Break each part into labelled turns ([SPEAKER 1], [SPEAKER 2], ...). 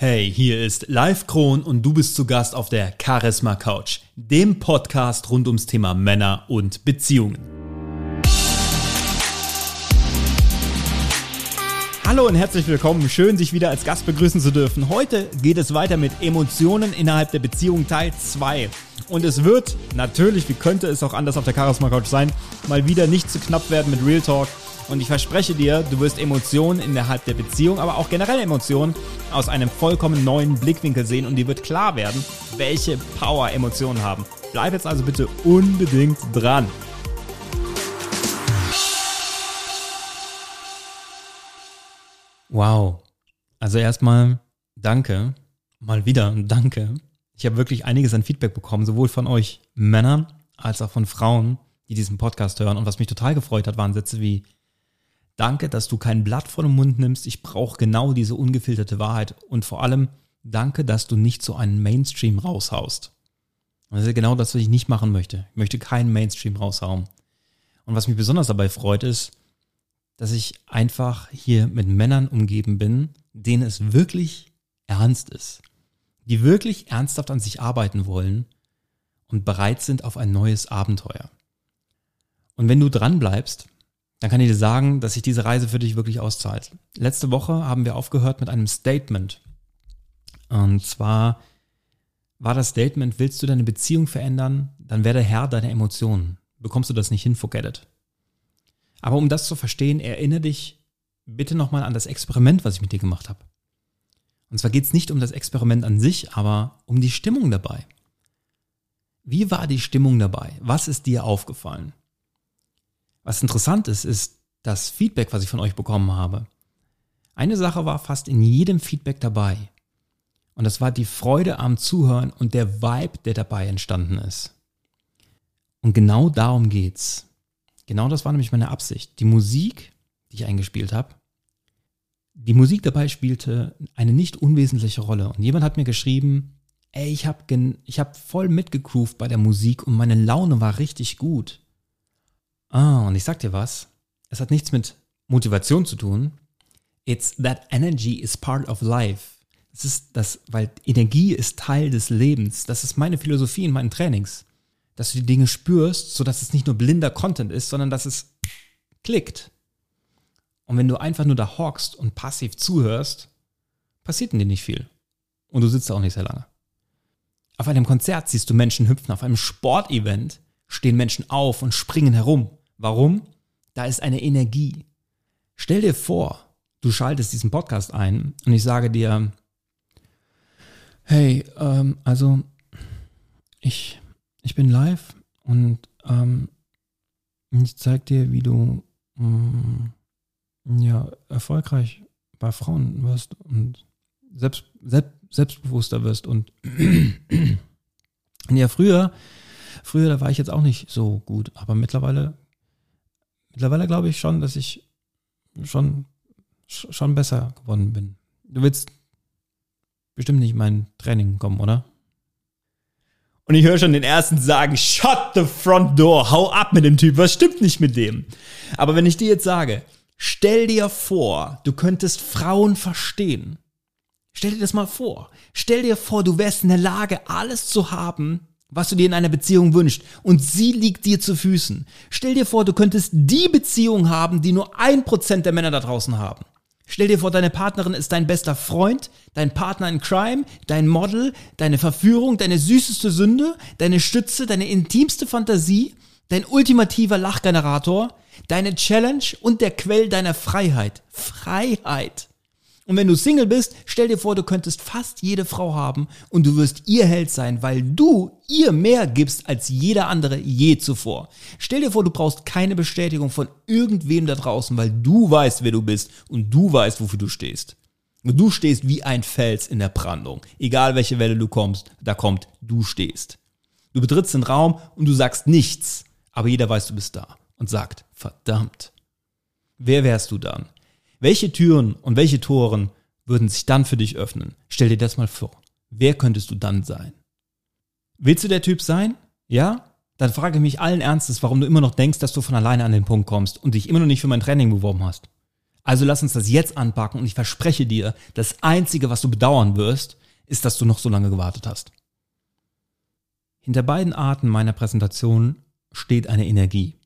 [SPEAKER 1] Hey, hier ist Live Kron und du bist zu Gast auf der Charisma Couch, dem Podcast rund ums Thema Männer und Beziehungen. Hallo und herzlich willkommen. Schön, sich wieder als Gast begrüßen zu dürfen. Heute geht es weiter mit Emotionen innerhalb der Beziehung Teil 2. Und es wird natürlich, wie könnte es auch anders auf der Charisma Couch sein, mal wieder nicht zu knapp werden mit Real Talk und ich verspreche dir, du wirst Emotionen innerhalb der Beziehung, aber auch generell Emotionen aus einem vollkommen neuen Blickwinkel sehen und dir wird klar werden, welche Power Emotionen haben. Bleib jetzt also bitte unbedingt dran. Wow. Also erstmal danke. Mal wieder danke. Ich habe wirklich einiges an Feedback bekommen, sowohl von euch Männern als auch von Frauen, die diesen Podcast hören. Und was mich total gefreut hat, waren Sätze wie, Danke, dass du kein Blatt vor den Mund nimmst. Ich brauche genau diese ungefilterte Wahrheit. Und vor allem, danke, dass du nicht so einen Mainstream raushaust. das ist genau das, was ich nicht machen möchte. Ich möchte keinen Mainstream raushauen. Und was mich besonders dabei freut, ist, dass ich einfach hier mit Männern umgeben bin, denen es wirklich ernst ist. Die wirklich ernsthaft an sich arbeiten wollen und bereit sind auf ein neues Abenteuer. Und wenn du dran bleibst, dann kann ich dir sagen, dass sich diese Reise für dich wirklich auszahlt. Letzte Woche haben wir aufgehört mit einem Statement. Und zwar war das Statement, willst du deine Beziehung verändern, dann werde Herr deiner Emotionen. Bekommst du das nicht hin, forget it. Aber um das zu verstehen, erinnere dich bitte nochmal an das Experiment, was ich mit dir gemacht habe. Und zwar geht es nicht um das Experiment an sich, aber um die Stimmung dabei. Wie war die Stimmung dabei? Was ist dir aufgefallen? Was interessant ist, ist das Feedback, was ich von euch bekommen habe. Eine Sache war fast in jedem Feedback dabei. Und das war die Freude am Zuhören und der Vibe, der dabei entstanden ist. Und genau darum geht's. Genau das war nämlich meine Absicht. Die Musik, die ich eingespielt habe, die Musik dabei spielte eine nicht unwesentliche Rolle. Und jemand hat mir geschrieben, ey, ich habe hab voll mitgegroovt bei der Musik und meine Laune war richtig gut. Ah, und ich sag dir was, es hat nichts mit Motivation zu tun. It's that energy is part of life. Es ist das, weil Energie ist Teil des Lebens. Das ist meine Philosophie in meinen Trainings. Dass du die Dinge spürst, sodass es nicht nur blinder Content ist, sondern dass es klickt. Und wenn du einfach nur da hockst und passiv zuhörst, passiert in dir nicht viel. Und du sitzt da auch nicht sehr lange. Auf einem Konzert siehst du Menschen hüpfen, auf einem Sportevent stehen Menschen auf und springen herum. Warum? Da ist eine Energie. Stell dir vor, du schaltest diesen Podcast ein und ich sage dir, hey, ähm, also ich, ich bin live und ähm, ich zeige dir, wie du ähm, ja, erfolgreich bei Frauen wirst und selbst, selbst, selbstbewusster wirst und ja, früher, früher, da war ich jetzt auch nicht so gut, aber mittlerweile mittlerweile glaube ich schon, dass ich schon, schon besser geworden bin. Du willst bestimmt nicht in mein Training kommen, oder? Und ich höre schon den ersten sagen, shut the front door, hau ab mit dem Typ, was stimmt nicht mit dem? Aber wenn ich dir jetzt sage, stell dir vor, du könntest Frauen verstehen. Stell dir das mal vor. Stell dir vor, du wärst in der Lage, alles zu haben, was du dir in einer Beziehung wünschst und sie liegt dir zu Füßen. Stell dir vor, du könntest die Beziehung haben, die nur ein Prozent der Männer da draußen haben. Stell dir vor, deine Partnerin ist dein bester Freund, dein Partner in Crime, dein Model, deine Verführung, deine süßeste Sünde, deine Stütze, deine intimste Fantasie, dein ultimativer Lachgenerator, deine Challenge und der Quell deiner Freiheit. Freiheit. Und wenn du Single bist, stell dir vor, du könntest fast jede Frau haben und du wirst ihr Held sein, weil du ihr mehr gibst als jeder andere je zuvor. Stell dir vor, du brauchst keine Bestätigung von irgendwem da draußen, weil du weißt, wer du bist und du weißt, wofür du stehst. Und du stehst wie ein Fels in der Brandung. Egal welche Welle du kommst, da kommt, du stehst. Du betrittst den Raum und du sagst nichts, aber jeder weiß, du bist da und sagt, verdammt. Wer wärst du dann? Welche Türen und welche Toren würden sich dann für dich öffnen? Stell dir das mal vor. Wer könntest du dann sein? Willst du der Typ sein? Ja? Dann frage ich mich allen Ernstes, warum du immer noch denkst, dass du von alleine an den Punkt kommst und dich immer noch nicht für mein Training beworben hast. Also lass uns das jetzt anpacken und ich verspreche dir, das Einzige, was du bedauern wirst, ist, dass du noch so lange gewartet hast. Hinter beiden Arten meiner Präsentation steht eine Energie.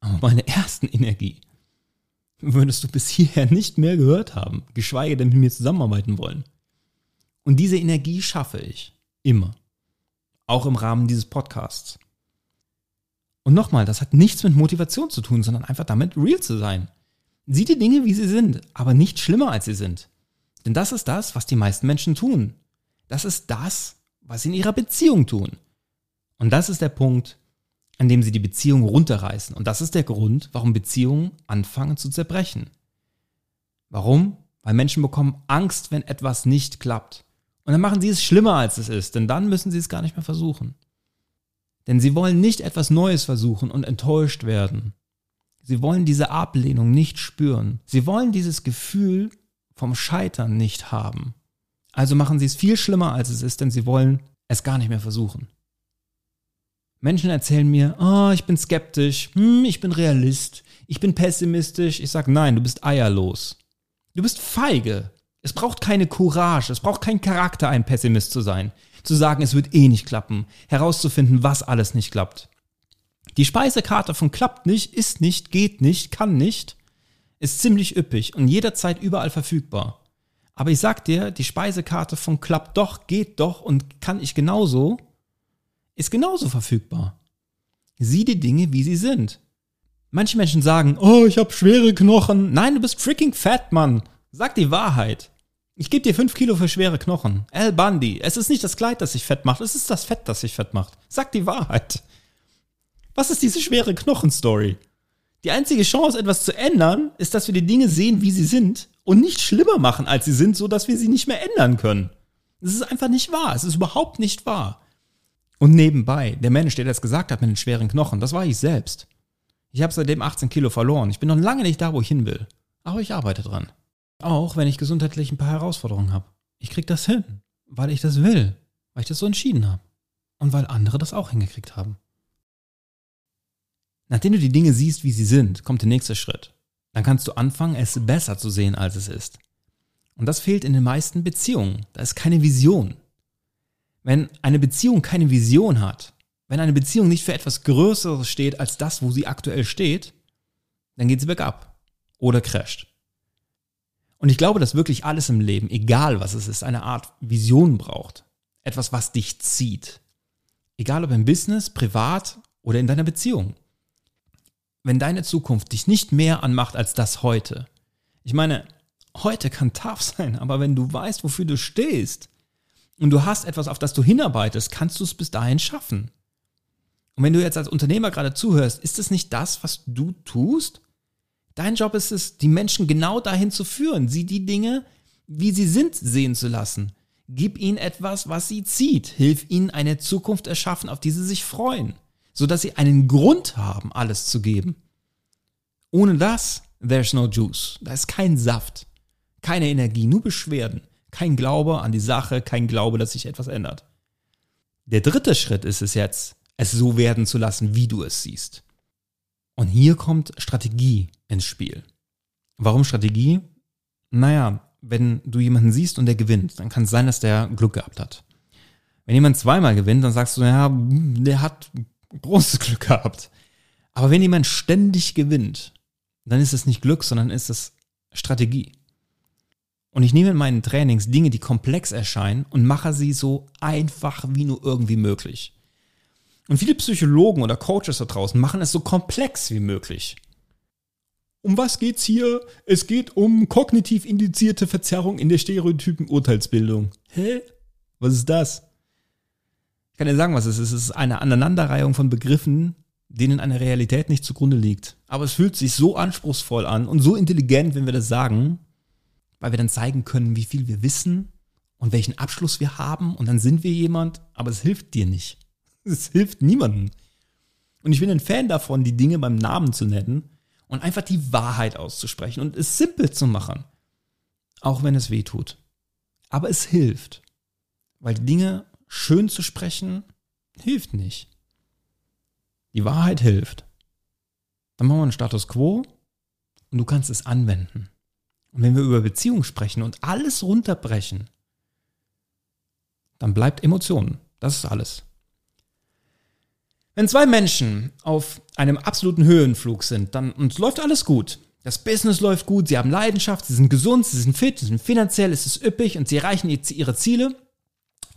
[SPEAKER 1] Aber meine ersten Energie würdest du bis hierher nicht mehr gehört haben, geschweige denn mit mir zusammenarbeiten wollen. Und diese Energie schaffe ich immer. Auch im Rahmen dieses Podcasts. Und nochmal, das hat nichts mit Motivation zu tun, sondern einfach damit, real zu sein. Sieh die Dinge, wie sie sind, aber nicht schlimmer, als sie sind. Denn das ist das, was die meisten Menschen tun. Das ist das, was sie in ihrer Beziehung tun. Und das ist der Punkt, an dem sie die Beziehung runterreißen. Und das ist der Grund, warum Beziehungen anfangen zu zerbrechen. Warum? Weil Menschen bekommen Angst, wenn etwas nicht klappt. Und dann machen sie es schlimmer, als es ist, denn dann müssen sie es gar nicht mehr versuchen. Denn sie wollen nicht etwas Neues versuchen und enttäuscht werden. Sie wollen diese Ablehnung nicht spüren. Sie wollen dieses Gefühl vom Scheitern nicht haben. Also machen sie es viel schlimmer, als es ist, denn sie wollen es gar nicht mehr versuchen. Menschen erzählen mir, oh, ich bin skeptisch, hm, ich bin Realist, ich bin pessimistisch. Ich sage, nein, du bist eierlos. Du bist feige. Es braucht keine Courage, es braucht keinen Charakter, ein Pessimist zu sein. Zu sagen, es wird eh nicht klappen, herauszufinden, was alles nicht klappt. Die Speisekarte von klappt nicht, ist nicht, geht nicht, kann nicht, ist ziemlich üppig und jederzeit überall verfügbar. Aber ich sag dir, die Speisekarte von klappt doch, geht doch und kann ich genauso, ist genauso verfügbar. Sieh die Dinge, wie sie sind. Manche Menschen sagen, oh, ich habe schwere Knochen. Nein, du bist freaking fett, Mann. Sag die Wahrheit. Ich gebe dir 5 Kilo für schwere Knochen. Al Bundy, es ist nicht das Kleid, das sich fett macht, es ist das Fett, das sich fett macht. Sag die Wahrheit. Was ist diese schwere Knochenstory? Die einzige Chance, etwas zu ändern, ist, dass wir die Dinge sehen, wie sie sind und nicht schlimmer machen, als sie sind, so dass wir sie nicht mehr ändern können. Das ist einfach nicht wahr. Es ist überhaupt nicht wahr. Und nebenbei, der Mensch, der das gesagt hat mit den schweren Knochen, das war ich selbst. Ich habe seitdem 18 Kilo verloren. Ich bin noch lange nicht da, wo ich hin will. Aber ich arbeite dran. Auch wenn ich gesundheitlich ein paar Herausforderungen habe. Ich krieg das hin, weil ich das will, weil ich das so entschieden habe. Und weil andere das auch hingekriegt haben. Nachdem du die Dinge siehst, wie sie sind, kommt der nächste Schritt. Dann kannst du anfangen, es besser zu sehen, als es ist. Und das fehlt in den meisten Beziehungen. Da ist keine Vision. Wenn eine Beziehung keine Vision hat, wenn eine Beziehung nicht für etwas Größeres steht als das, wo sie aktuell steht, dann geht sie bergab oder crasht. Und ich glaube, dass wirklich alles im Leben, egal was es ist, eine Art Vision braucht. Etwas, was dich zieht. Egal ob im Business, privat oder in deiner Beziehung. Wenn deine Zukunft dich nicht mehr anmacht als das heute. Ich meine, heute kann tough sein, aber wenn du weißt, wofür du stehst, und du hast etwas, auf das du hinarbeitest, kannst du es bis dahin schaffen. Und wenn du jetzt als Unternehmer gerade zuhörst, ist es nicht das, was du tust? Dein Job ist es, die Menschen genau dahin zu führen, sie die Dinge, wie sie sind, sehen zu lassen. Gib ihnen etwas, was sie zieht. Hilf ihnen eine Zukunft erschaffen, auf die sie sich freuen, sodass sie einen Grund haben, alles zu geben. Ohne das, there's no juice. Da ist kein Saft, keine Energie, nur Beschwerden. Kein Glaube an die Sache, kein Glaube, dass sich etwas ändert. Der dritte Schritt ist es jetzt, es so werden zu lassen, wie du es siehst. Und hier kommt Strategie ins Spiel. Warum Strategie? Naja, wenn du jemanden siehst und der gewinnt, dann kann es sein, dass der Glück gehabt hat. Wenn jemand zweimal gewinnt, dann sagst du, ja, der hat großes Glück gehabt. Aber wenn jemand ständig gewinnt, dann ist es nicht Glück, sondern ist es Strategie. Und ich nehme in meinen Trainings Dinge, die komplex erscheinen und mache sie so einfach wie nur irgendwie möglich. Und viele Psychologen oder Coaches da draußen machen es so komplex wie möglich. Um was geht's hier? Es geht um kognitiv indizierte Verzerrung in der stereotypen Urteilsbildung. Hä? Was ist das? Ich kann dir sagen, was es ist. Es ist eine Aneinanderreihung von Begriffen, denen eine Realität nicht zugrunde liegt. Aber es fühlt sich so anspruchsvoll an und so intelligent, wenn wir das sagen, weil wir dann zeigen können, wie viel wir wissen und welchen Abschluss wir haben und dann sind wir jemand, aber es hilft dir nicht. Es hilft niemandem. Und ich bin ein Fan davon, die Dinge beim Namen zu nennen und einfach die Wahrheit auszusprechen und es simpel zu machen. Auch wenn es weh tut. Aber es hilft. Weil die Dinge schön zu sprechen, hilft nicht. Die Wahrheit hilft. Dann machen wir einen Status Quo und du kannst es anwenden. Und wenn wir über Beziehungen sprechen und alles runterbrechen, dann bleibt Emotionen. Das ist alles. Wenn zwei Menschen auf einem absoluten Höhenflug sind, dann und es läuft alles gut. Das Business läuft gut, sie haben Leidenschaft, sie sind gesund, sie sind fit, sie sind finanziell, es ist üppig und sie erreichen ihre Ziele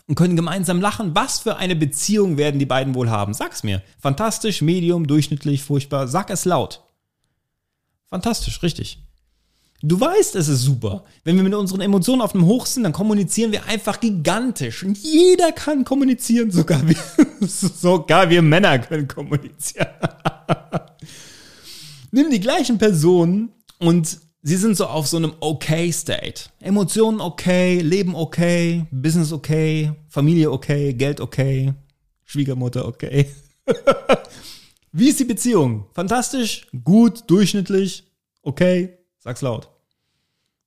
[SPEAKER 1] und können gemeinsam lachen. Was für eine Beziehung werden die beiden wohl haben? Sag's mir. Fantastisch, medium, durchschnittlich, furchtbar. Sag es laut. Fantastisch, richtig. Du weißt, es ist super. Wenn wir mit unseren Emotionen auf dem Hoch sind, dann kommunizieren wir einfach gigantisch. Und jeder kann kommunizieren, sogar wir, sogar wir Männer können kommunizieren. Nimm die gleichen Personen und sie sind so auf so einem okay State. Emotionen okay, Leben okay, Business okay, Familie okay, Geld okay, Schwiegermutter okay. Wie ist die Beziehung? Fantastisch, gut, durchschnittlich, okay, sag's laut.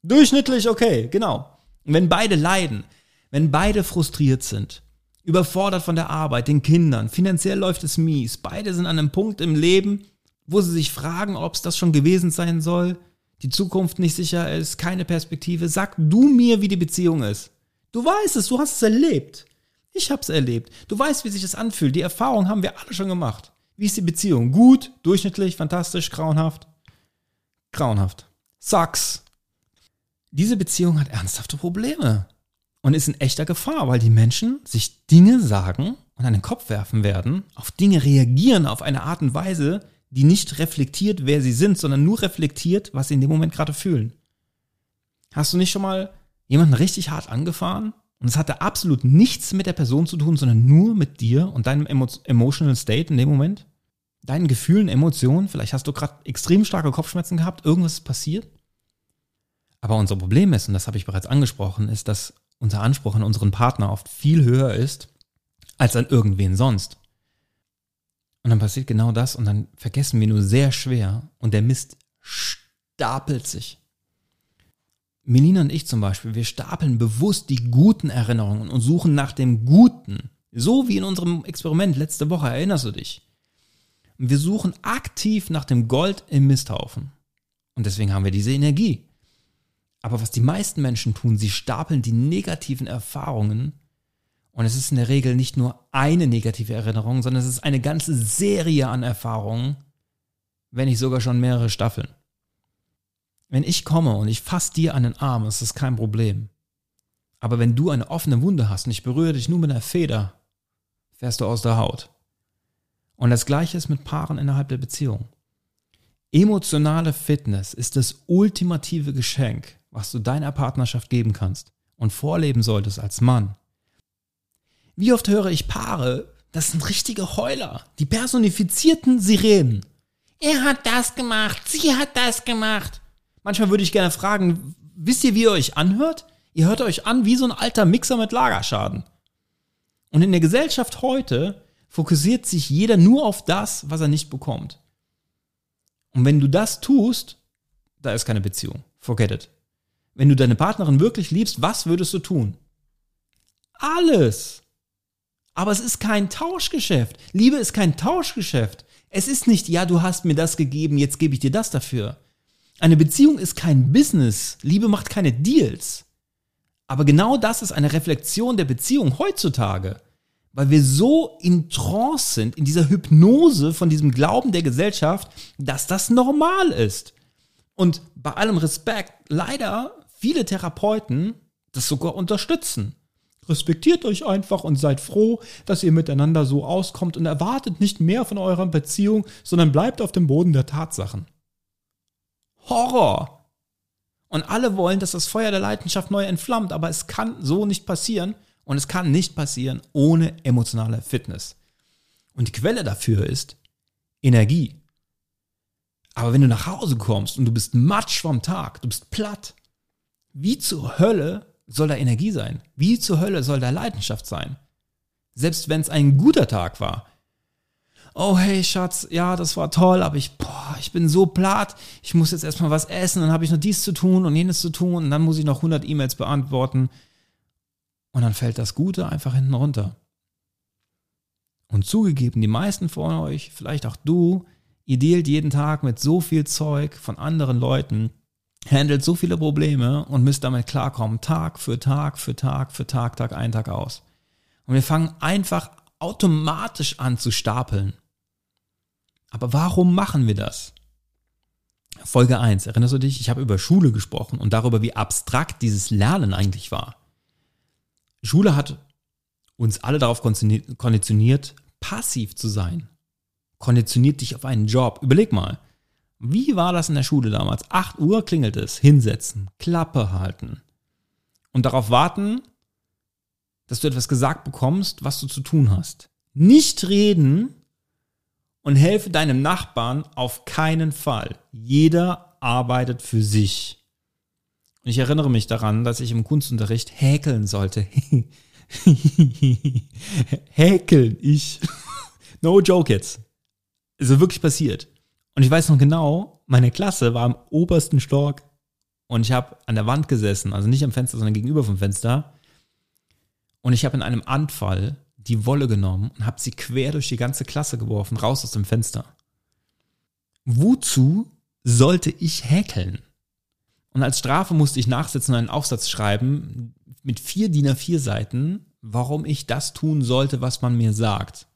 [SPEAKER 1] Durchschnittlich okay, genau. Und wenn beide leiden, wenn beide frustriert sind, überfordert von der Arbeit, den Kindern, finanziell läuft es mies, beide sind an einem Punkt im Leben, wo sie sich fragen, ob es das schon gewesen sein soll, die Zukunft nicht sicher ist, keine Perspektive, sag du mir, wie die Beziehung ist. Du weißt es, du hast es erlebt. Ich habe es erlebt. Du weißt, wie sich das anfühlt. Die Erfahrung haben wir alle schon gemacht. Wie ist die Beziehung? Gut, durchschnittlich, fantastisch, grauenhaft? Grauenhaft. Sucks. Diese Beziehung hat ernsthafte Probleme und ist in echter Gefahr, weil die Menschen sich Dinge sagen und den Kopf werfen werden, auf Dinge reagieren auf eine Art und Weise, die nicht reflektiert, wer sie sind, sondern nur reflektiert, was sie in dem Moment gerade fühlen. Hast du nicht schon mal jemanden richtig hart angefahren und es hatte absolut nichts mit der Person zu tun, sondern nur mit dir und deinem emo emotional state in dem Moment? Deinen Gefühlen, Emotionen? Vielleicht hast du gerade extrem starke Kopfschmerzen gehabt, irgendwas ist passiert? Aber unser Problem ist, und das habe ich bereits angesprochen, ist, dass unser Anspruch an unseren Partner oft viel höher ist als an irgendwen sonst. Und dann passiert genau das und dann vergessen wir nur sehr schwer und der Mist stapelt sich. Melina und ich zum Beispiel, wir stapeln bewusst die guten Erinnerungen und suchen nach dem Guten. So wie in unserem Experiment letzte Woche, erinnerst du dich? Wir suchen aktiv nach dem Gold im Misthaufen. Und deswegen haben wir diese Energie. Aber was die meisten Menschen tun, sie stapeln die negativen Erfahrungen und es ist in der Regel nicht nur eine negative Erinnerung, sondern es ist eine ganze Serie an Erfahrungen, wenn nicht sogar schon mehrere Staffeln. Wenn ich komme und ich fasse dir an den Arm, ist das kein Problem. Aber wenn du eine offene Wunde hast und ich berühre dich nur mit einer Feder, fährst du aus der Haut. Und das gleiche ist mit Paaren innerhalb der Beziehung. Emotionale Fitness ist das ultimative Geschenk, was du deiner Partnerschaft geben kannst und vorleben solltest als Mann. Wie oft höre ich Paare, das sind richtige Heuler, die personifizierten Sirenen. Er hat das gemacht, sie hat das gemacht. Manchmal würde ich gerne fragen, wisst ihr, wie ihr euch anhört? Ihr hört euch an wie so ein alter Mixer mit Lagerschaden. Und in der Gesellschaft heute fokussiert sich jeder nur auf das, was er nicht bekommt. Und wenn du das tust, da ist keine Beziehung. Forget it. Wenn du deine Partnerin wirklich liebst, was würdest du tun? Alles. Aber es ist kein Tauschgeschäft. Liebe ist kein Tauschgeschäft. Es ist nicht, ja, du hast mir das gegeben, jetzt gebe ich dir das dafür. Eine Beziehung ist kein Business. Liebe macht keine Deals. Aber genau das ist eine Reflexion der Beziehung heutzutage. Weil wir so in Trance sind, in dieser Hypnose von diesem Glauben der Gesellschaft, dass das normal ist. Und bei allem Respekt, leider viele Therapeuten das sogar unterstützen. Respektiert euch einfach und seid froh, dass ihr miteinander so auskommt und erwartet nicht mehr von eurer Beziehung, sondern bleibt auf dem Boden der Tatsachen. Horror! Und alle wollen, dass das Feuer der Leidenschaft neu entflammt, aber es kann so nicht passieren und es kann nicht passieren ohne emotionale Fitness. Und die Quelle dafür ist Energie. Aber wenn du nach Hause kommst und du bist matsch vom Tag, du bist platt, wie zur Hölle soll da Energie sein? Wie zur Hölle soll da Leidenschaft sein? Selbst wenn es ein guter Tag war. Oh hey Schatz, ja, das war toll, aber ich, boah, ich bin so platt. Ich muss jetzt erstmal was essen, dann habe ich noch dies zu tun und jenes zu tun und dann muss ich noch 100 E-Mails beantworten. Und dann fällt das Gute einfach hinten runter. Und zugegeben, die meisten von euch, vielleicht auch du, Ihr dealt jeden Tag mit so viel Zeug von anderen Leuten, handelt so viele Probleme und müsst damit klarkommen, Tag für Tag für Tag für Tag, Tag ein, Tag aus. Und wir fangen einfach automatisch an zu stapeln. Aber warum machen wir das? Folge 1, erinnerst du dich? Ich habe über Schule gesprochen und darüber, wie abstrakt dieses Lernen eigentlich war. Schule hat uns alle darauf konditioniert, passiv zu sein. Konditioniert dich auf einen Job. Überleg mal, wie war das in der Schule damals? 8 Uhr klingelt es, hinsetzen, Klappe halten und darauf warten, dass du etwas gesagt bekommst, was du zu tun hast. Nicht reden und helfe deinem Nachbarn auf keinen Fall. Jeder arbeitet für sich. Und ich erinnere mich daran, dass ich im Kunstunterricht häkeln sollte. Häkeln, ich. no joke jetzt. Ist so wirklich passiert. Und ich weiß noch genau, meine Klasse war im obersten Stock und ich habe an der Wand gesessen, also nicht am Fenster, sondern gegenüber vom Fenster. Und ich habe in einem Anfall die Wolle genommen und habe sie quer durch die ganze Klasse geworfen, raus aus dem Fenster. Wozu sollte ich häkeln? Und als Strafe musste ich nachsitzen und einen Aufsatz schreiben mit vier DIN A4 Seiten, warum ich das tun sollte, was man mir sagt.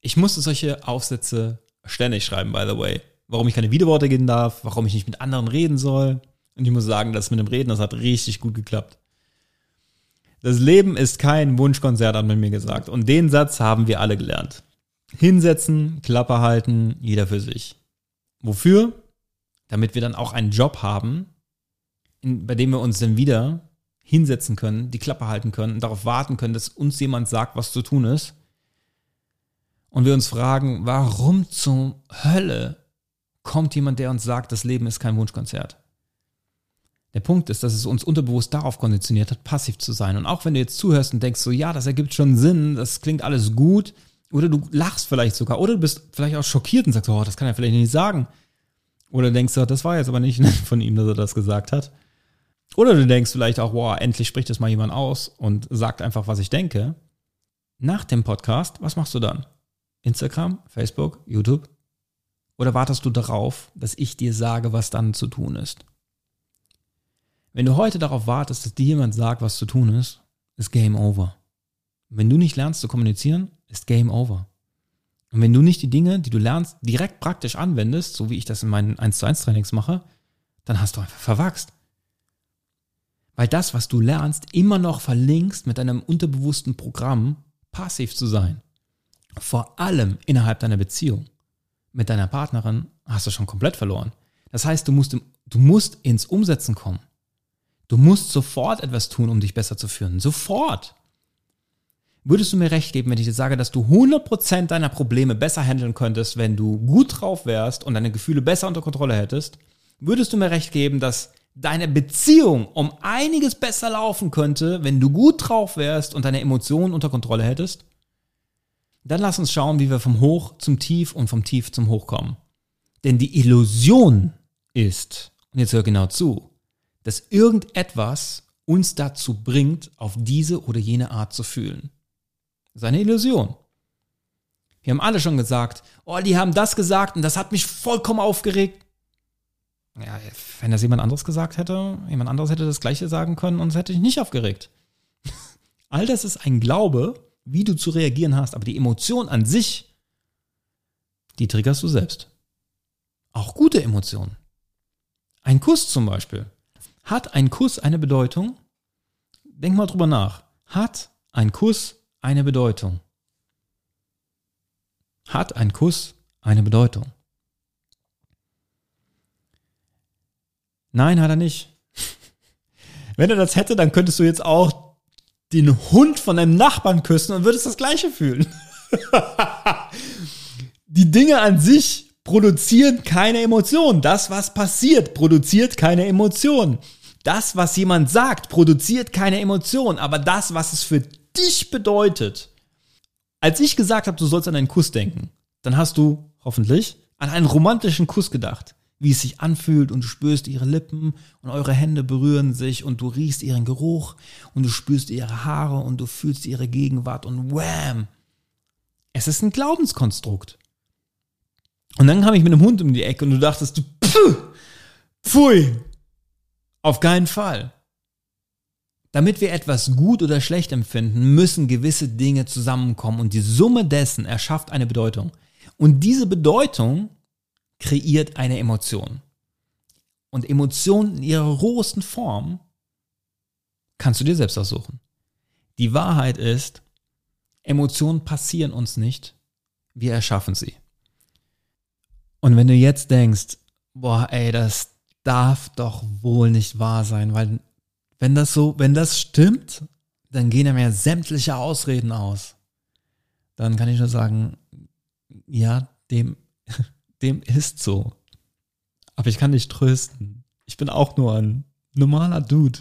[SPEAKER 1] Ich musste solche Aufsätze ständig schreiben, by the way. Warum ich keine Widerworte geben darf, warum ich nicht mit anderen reden soll. Und ich muss sagen, das mit dem Reden, das hat richtig gut geklappt. Das Leben ist kein Wunschkonzert, hat man mir gesagt. Und den Satz haben wir alle gelernt. Hinsetzen, Klappe halten, jeder für sich. Wofür? Damit wir dann auch einen Job haben, in, bei dem wir uns dann wieder hinsetzen können, die Klappe halten können und darauf warten können, dass uns jemand sagt, was zu tun ist. Und wir uns fragen, warum zur Hölle kommt jemand, der uns sagt, das Leben ist kein Wunschkonzert? Der Punkt ist, dass es uns unterbewusst darauf konditioniert hat, passiv zu sein. Und auch wenn du jetzt zuhörst und denkst so, ja, das ergibt schon Sinn, das klingt alles gut, oder du lachst vielleicht sogar, oder du bist vielleicht auch schockiert und sagst, oh, das kann er vielleicht nicht sagen. Oder denkst du, das war jetzt aber nicht von ihm, dass er das gesagt hat. Oder du denkst vielleicht auch, wow, endlich spricht das mal jemand aus und sagt einfach, was ich denke. Nach dem Podcast, was machst du dann? Instagram, Facebook, YouTube? Oder wartest du darauf, dass ich dir sage, was dann zu tun ist? Wenn du heute darauf wartest, dass dir jemand sagt, was zu tun ist, ist Game Over. Wenn du nicht lernst zu kommunizieren, ist Game Over. Und wenn du nicht die Dinge, die du lernst, direkt praktisch anwendest, so wie ich das in meinen 1 zu 1 Trainings mache, dann hast du einfach verwachst. Weil das, was du lernst, immer noch verlinkst mit deinem unterbewussten Programm, passiv zu sein. Vor allem innerhalb deiner Beziehung. Mit deiner Partnerin hast du schon komplett verloren. Das heißt, du musst, im, du musst ins Umsetzen kommen. Du musst sofort etwas tun, um dich besser zu fühlen. Sofort. Würdest du mir recht geben, wenn ich dir sage, dass du 100% deiner Probleme besser handeln könntest, wenn du gut drauf wärst und deine Gefühle besser unter Kontrolle hättest? Würdest du mir recht geben, dass deine Beziehung um einiges besser laufen könnte, wenn du gut drauf wärst und deine Emotionen unter Kontrolle hättest? Dann lass uns schauen, wie wir vom Hoch zum Tief und vom Tief zum Hoch kommen. Denn die Illusion ist, und jetzt hör genau zu, dass irgendetwas uns dazu bringt, auf diese oder jene Art zu fühlen. Das ist eine Illusion. Wir haben alle schon gesagt, oh, die haben das gesagt und das hat mich vollkommen aufgeregt. Ja, wenn das jemand anderes gesagt hätte, jemand anderes hätte das Gleiche sagen können und es hätte dich nicht aufgeregt. All das ist ein Glaube, wie du zu reagieren hast, aber die Emotion an sich, die triggerst du selbst. Auch gute Emotionen. Ein Kuss zum Beispiel. Hat ein Kuss eine Bedeutung? Denk mal drüber nach. Hat ein Kuss eine Bedeutung? Hat ein Kuss eine Bedeutung? Nein, hat er nicht. Wenn er das hätte, dann könntest du jetzt auch den Hund von deinem Nachbarn küssen und würdest das gleiche fühlen. Die Dinge an sich produzieren keine Emotionen. Das, was passiert, produziert keine Emotionen. Das, was jemand sagt, produziert keine Emotionen. Aber das, was es für dich bedeutet, als ich gesagt habe, du sollst an einen Kuss denken, dann hast du hoffentlich an einen romantischen Kuss gedacht wie es sich anfühlt und du spürst ihre Lippen und eure Hände berühren sich und du riechst ihren Geruch und du spürst ihre Haare und du fühlst ihre Gegenwart und wham! Es ist ein Glaubenskonstrukt. Und dann kam ich mit einem Hund um die Ecke und du dachtest, du, pfuh, pfui, auf keinen Fall. Damit wir etwas gut oder schlecht empfinden, müssen gewisse Dinge zusammenkommen und die Summe dessen erschafft eine Bedeutung. Und diese Bedeutung kreiert eine Emotion. Und Emotionen in ihrer rohesten Form kannst du dir selbst aussuchen. Die Wahrheit ist, Emotionen passieren uns nicht, wir erschaffen sie. Und wenn du jetzt denkst, boah, ey, das darf doch wohl nicht wahr sein, weil wenn das so, wenn das stimmt, dann gehen ja mir sämtliche Ausreden aus. Dann kann ich nur sagen, ja, dem, dem ist so. Aber ich kann dich trösten. Ich bin auch nur ein normaler Dude.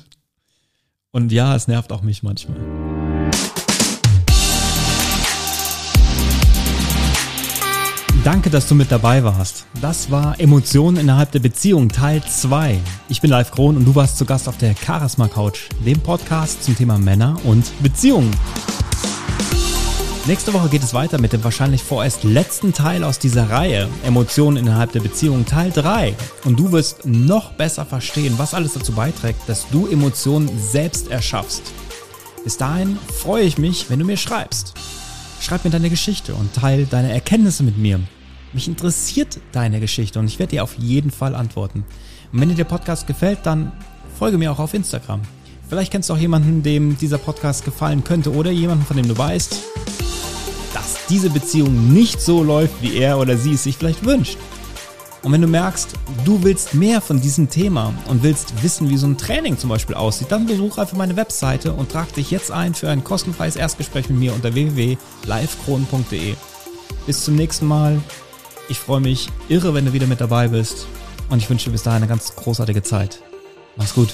[SPEAKER 1] Und ja, es nervt auch mich manchmal. Danke, dass du mit dabei warst. Das war Emotionen innerhalb der Beziehung Teil 2. Ich bin Live Kron und du warst zu Gast auf der Charisma Couch, dem Podcast zum Thema Männer und Beziehungen. Nächste Woche geht es weiter mit dem wahrscheinlich vorerst letzten Teil aus dieser Reihe, Emotionen innerhalb der Beziehung Teil 3. Und du wirst noch besser verstehen, was alles dazu beiträgt, dass du Emotionen selbst erschaffst. Bis dahin freue ich mich, wenn du mir schreibst. Schreib mir deine Geschichte und teile deine Erkenntnisse mit mir. Mich interessiert deine Geschichte und ich werde dir auf jeden Fall antworten. Und wenn dir der Podcast gefällt, dann folge mir auch auf Instagram. Vielleicht kennst du auch jemanden, dem dieser Podcast gefallen könnte oder jemanden, von dem du weißt, diese Beziehung nicht so läuft, wie er oder sie es sich vielleicht wünscht. Und wenn du merkst, du willst mehr von diesem Thema und willst wissen, wie so ein Training zum Beispiel aussieht, dann besuch einfach meine Webseite und trag dich jetzt ein für ein kostenfreies Erstgespräch mit mir unter www.livekronen.de. Bis zum nächsten Mal. Ich freue mich irre, wenn du wieder mit dabei bist. Und ich wünsche dir bis dahin eine ganz großartige Zeit. Mach's gut.